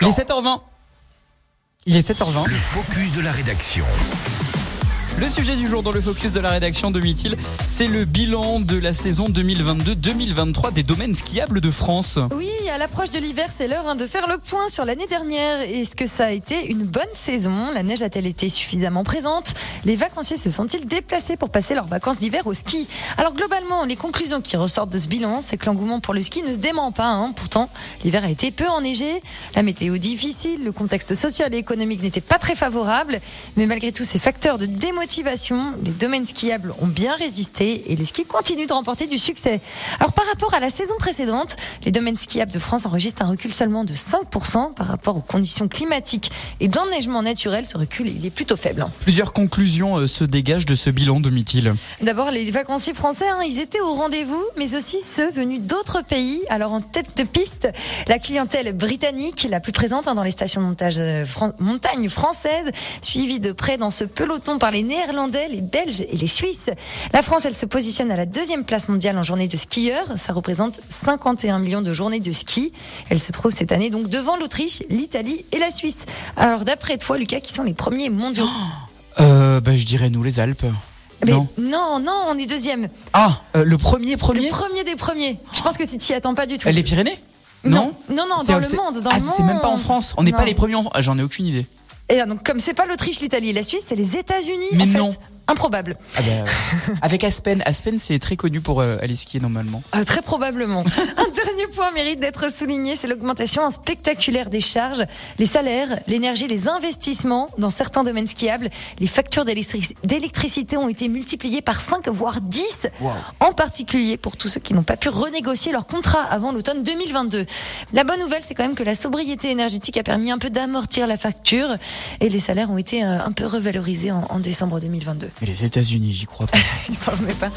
Il est 7h20. Il est 7h20. Le focus de la rédaction. Le sujet du jour dans le focus de la rédaction de Mithil, c'est le bilan de la saison 2022-2023 des domaines skiables de France. Oui, à l'approche de l'hiver, c'est l'heure hein, de faire le point sur l'année dernière. Est-ce que ça a été une bonne saison? La neige a-t-elle été suffisamment présente? Les vacanciers se sont-ils déplacés pour passer leurs vacances d'hiver au ski? Alors globalement, les conclusions qui ressortent de ce bilan, c'est que l'engouement pour le ski ne se dément pas. hein. Pourtant, l'hiver a été peu enneigé, la météo difficile, le contexte social et économique n'était pas très favorable. Mais malgré tous ces facteurs de démotivation, les domaines skiables ont bien résisté et le ski continue de remporter du succès. Alors par rapport à la saison précédente, les domaines skiables de France enregistrent un recul seulement de 5% par rapport aux conditions climatiques et d'enneigement naturel. Ce recul il est plutôt faible. Plusieurs conclusions euh, se dégagent de ce bilan de Mithil. D'abord, les vacanciers français, hein, ils étaient au rendez-vous, mais aussi ceux venus d'autres pays. Alors en tête de piste, la clientèle britannique, la plus présente hein, dans les stations de montage euh, fran- montagne françaises, suivie de près dans ce peloton par les Néerlandais, les Belges et les Suisses. La France, elle se positionne à la deuxième place mondiale en journée de skieurs. Ça représente 51 millions de journées de ski. Elle se trouve cette année donc devant l'Autriche, l'Italie et la Suisse. Alors d'après toi, Lucas, qui sont les premiers mondiaux? Euh, bah, je dirais nous les Alpes. Mais Non. non, non, on est deuxième. Ah, euh, le premier premier Le premier des premiers. Je pense que tu t'y attends pas du tout. Euh, Les Pyrénées? Non, non, non, C'est- dans le monde, dans ah, c'est même pas en France. On n'est pas Non. les premiers en France. Ah, J'en ai aucune idée. Et donc, comme c'est pas l'Autriche, l'Italie et la Suisse, c'est les États-Unis. Mais en fait. Improbable. Ah euh, avec Aspen. Aspen, c'est très connu pour euh, aller skier normalement. Euh, très probablement. Un dernier point mérite d'être souligné, c'est l'augmentation spectaculaire des charges, les salaires, l'énergie, les investissements dans certains domaines skiables. Les factures d'électric- d'électricité ont été multipliées par 5 voire 10, en particulier pour tous ceux qui n'ont pas pu renégocier leur contrat avant l'automne 2022. La bonne nouvelle, c'est quand même que la sobriété énergétique a permis un peu d'amortir la facture et les salaires ont été euh, un peu revalorisés en, en décembre 2022. Mais les États-Unis, j'y crois pas. Il s'en remet pas.